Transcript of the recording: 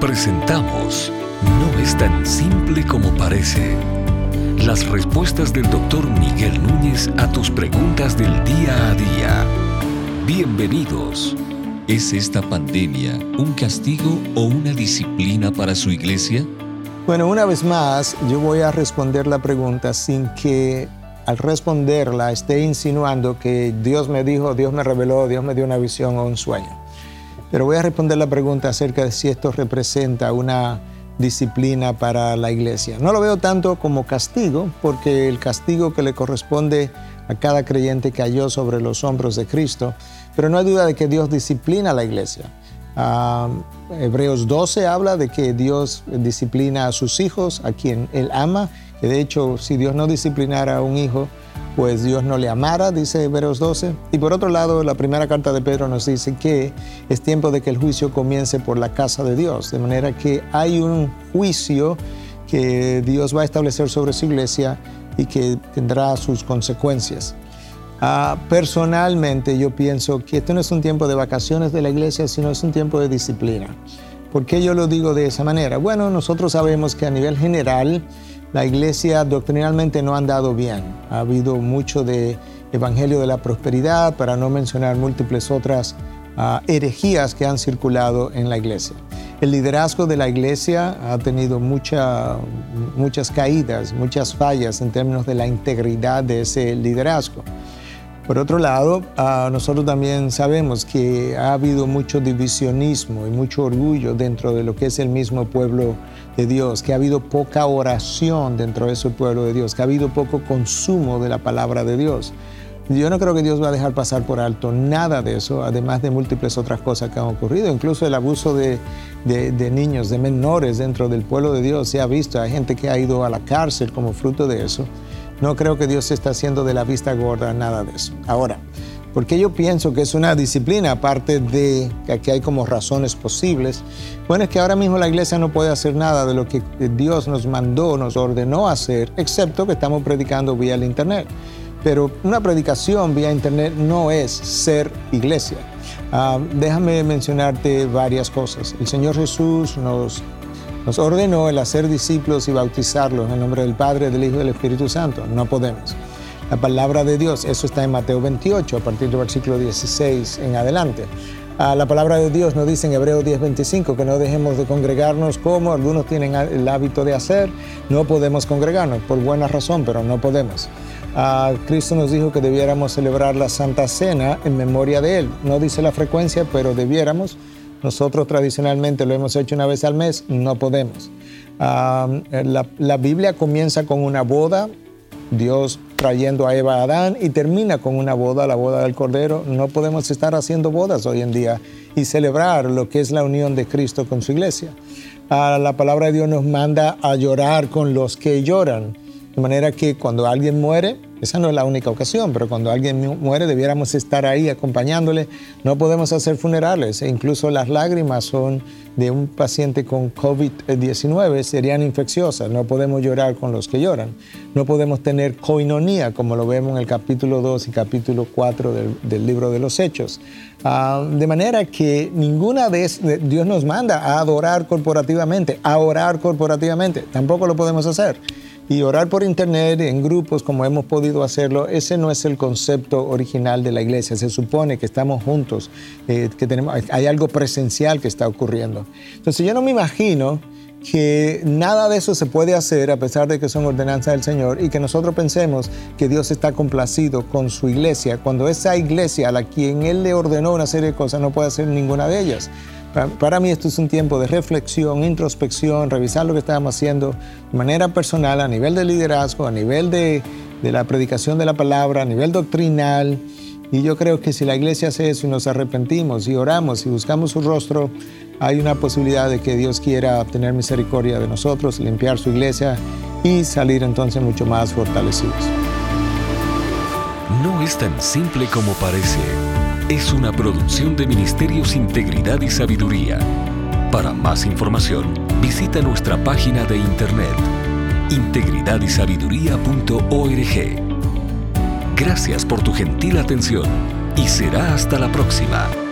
Presentamos No es tan simple como parece. Las respuestas del doctor Miguel Núñez a tus preguntas del día a día. Bienvenidos. ¿Es esta pandemia un castigo o una disciplina para su iglesia? Bueno, una vez más, yo voy a responder la pregunta sin que al responderla esté insinuando que Dios me dijo, Dios me reveló, Dios me dio una visión o un sueño. Pero voy a responder la pregunta acerca de si esto representa una disciplina para la iglesia. No lo veo tanto como castigo, porque el castigo que le corresponde a cada creyente cayó sobre los hombros de Cristo, pero no hay duda de que Dios disciplina a la iglesia. Ah, Hebreos 12 habla de que Dios disciplina a sus hijos, a quien Él ama, que de hecho si Dios no disciplinara a un hijo, pues Dios no le amara, dice Hebreos 12. Y por otro lado, la primera carta de Pedro nos dice que es tiempo de que el juicio comience por la casa de Dios, de manera que hay un juicio que Dios va a establecer sobre su iglesia y que tendrá sus consecuencias. Ah, personalmente yo pienso que esto no es un tiempo de vacaciones de la iglesia, sino es un tiempo de disciplina. ¿Por qué yo lo digo de esa manera? Bueno, nosotros sabemos que a nivel general la iglesia doctrinalmente no ha andado bien. Ha habido mucho de evangelio de la prosperidad, para no mencionar múltiples otras ah, herejías que han circulado en la iglesia. El liderazgo de la iglesia ha tenido muchas caídas, muchas fallas en términos de la integridad de ese liderazgo. Por otro lado, ah, nosotros también sabemos que ha habido mucho divisionismo y mucho orgullo dentro de lo que es el mismo pueblo de Dios, que ha habido poca oración dentro de ese pueblo de Dios, que ha habido poco consumo de la palabra de Dios. Yo no creo que Dios va a dejar pasar por alto nada de eso, además de múltiples otras cosas que han ocurrido. Incluso el abuso de, de, niños, de menores dentro del pueblo de Dios se ha visto. Hay gente que ha ido a la cárcel como fruto de eso. No creo que Dios está haciendo de la vista gorda nada de eso. Ahora, porque yo pienso que es una disciplina, aparte de que hay como razones posibles. Bueno, es que ahora mismo la iglesia no puede hacer nada de lo que Dios nos mandó, nos ordenó hacer, excepto que estamos predicando vía el Internet. Pero una predicación vía Internet no es ser iglesia. Ah, déjame mencionarte varias cosas. El Señor Jesús nos, nos ordenó el hacer discípulos y bautizarlos en el nombre del Padre, del Hijo y del Espíritu Santo. No podemos la palabra de Dios. Eso está en Mateo 28, a partir del versículo 16 en adelante. Ah, la palabra de Dios nos dice en Hebreo 10:25 que no dejemos de congregarnos como algunos tienen el hábito de hacer. No podemos congregarnos por buena razón, pero no podemos. Ah, Cristo nos dijo que debiéramos celebrar la Santa Cena en memoria de Él. No dice la frecuencia, pero debiéramos. Nosotros tradicionalmente lo hemos hecho una vez al mes, no podemos. La, Biblia comienza con una boda, Dios trayendo a Eva a Adán y termina con una boda, la boda del Cordero. No podemos estar haciendo bodas hoy en día y celebrar lo que es la unión de Cristo con su iglesia. Ah, la palabra de Dios nos manda a llorar con los que lloran. De manera que cuando alguien muere, esa no es la única ocasión, pero cuando alguien muere debiéramos estar ahí acompañándole. No podemos hacer funerales e incluso las lágrimas son de un paciente con COVID-19 serían infecciosas. No podemos llorar con los que lloran. No podemos tener coinonía como lo vemos en el capítulo 2 y capítulo 4 del, libro de los Hechos. Ah, de manera que ninguna vez Dios nos manda a adorar corporativamente, a orar corporativamente. Tampoco lo podemos hacer. Y orar por internet en grupos como hemos podido hacerlo, ese no es el concepto original de la iglesia. Se supone que estamos juntos, eh, que tenemos, hay algo presencial que está ocurriendo. Entonces yo no me imagino que nada de eso se puede hacer a pesar de que son ordenanzas del Señor y que nosotros pensemos que Dios está complacido con su iglesia cuando esa iglesia a la quien Él le ordenó una serie de cosas no puede hacer ninguna de ellas. Para, mí esto es un tiempo de reflexión, introspección, revisar lo que estamos haciendo de manera personal, a nivel de liderazgo, a nivel de, de la predicación de la palabra, a nivel doctrinal. Y yo creo que si la iglesia hace eso y nos arrepentimos y oramos y buscamos su rostro, hay una posibilidad de que Dios quiera tener misericordia de nosotros, limpiar su iglesia y salir entonces mucho más fortalecidos. No es tan simple como parece es una producción de Ministerios Integridad y Sabiduría. Para más información, visita nuestra página de internet integridadysabiduría.org. Gracias por tu gentil atención y será hasta la próxima.